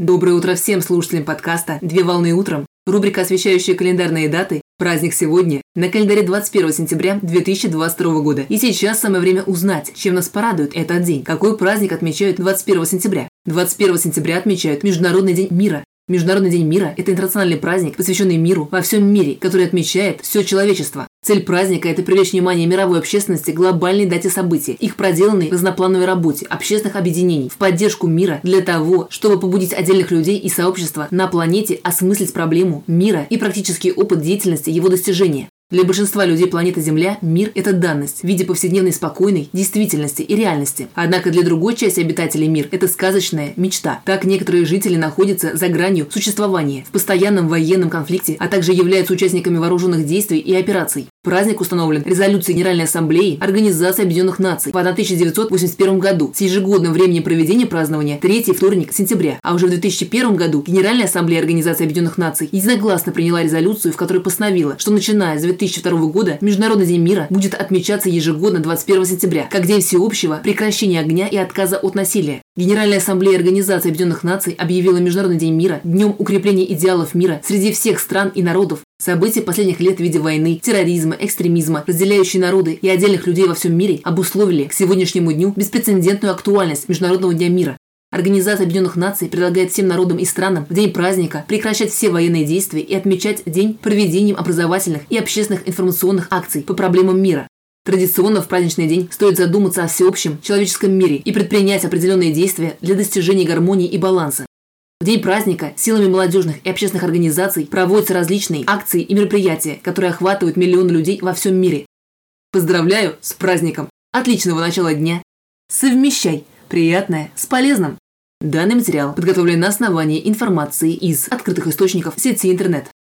Доброе утро всем слушателям подкаста «Две волны утром». Рубрика, освещающая календарные даты. Праздник сегодня. На календаре 21 сентября 2022 года. И сейчас самое время узнать, чем нас порадует этот день. Какой праздник отмечают 21 сентября? 21 сентября отмечают Международный день мира. Международный день мира – это интернациональный праздник, посвященный миру во всем мире, который отмечает все человечество. Цель праздника – это привлечь внимание мировой общественности к глобальной дате событий, их проделанной разноплановой работе, общественных объединений, в поддержку мира для того, чтобы побудить отдельных людей и сообщества на планете осмыслить проблему мира и практический опыт деятельности его достижения. Для большинства людей планеты Земля мир – это данность в виде повседневной спокойной действительности и реальности. Однако для другой части обитателей мир – это сказочная мечта. Так некоторые жители находятся за гранью существования, в постоянном военном конфликте, а также являются участниками вооруженных действий и операций. Праздник установлен. Резолюцией Генеральной Ассамблеи Организации Объединенных Наций в 1981 году с ежегодным временем проведения празднования третий вторник сентября, а уже в 2001 году Генеральная Ассамблея Организации Объединенных Наций единогласно приняла резолюцию, в которой постановила, что начиная с 2002 года Международный день мира будет отмечаться ежегодно 21 сентября, как день всеобщего прекращения огня и отказа от насилия. Генеральная Ассамблея Организации Объединенных Наций объявила Международный день мира днем укрепления идеалов мира среди всех стран и народов, События последних лет в виде войны, терроризма, экстремизма, разделяющие народы и отдельных людей во всем мире обусловили к сегодняшнему дню беспрецедентную актуальность Международного дня мира. Организация Объединенных Наций предлагает всем народам и странам в день праздника прекращать все военные действия и отмечать день проведением образовательных и общественных информационных акций по проблемам мира. Традиционно в праздничный день стоит задуматься о всеобщем человеческом мире и предпринять определенные действия для достижения гармонии и баланса. В день праздника силами молодежных и общественных организаций проводятся различные акции и мероприятия, которые охватывают миллионы людей во всем мире. Поздравляю с праздником! Отличного начала дня! Совмещай приятное с полезным! Данный материал подготовлен на основании информации из открытых источников сети интернет.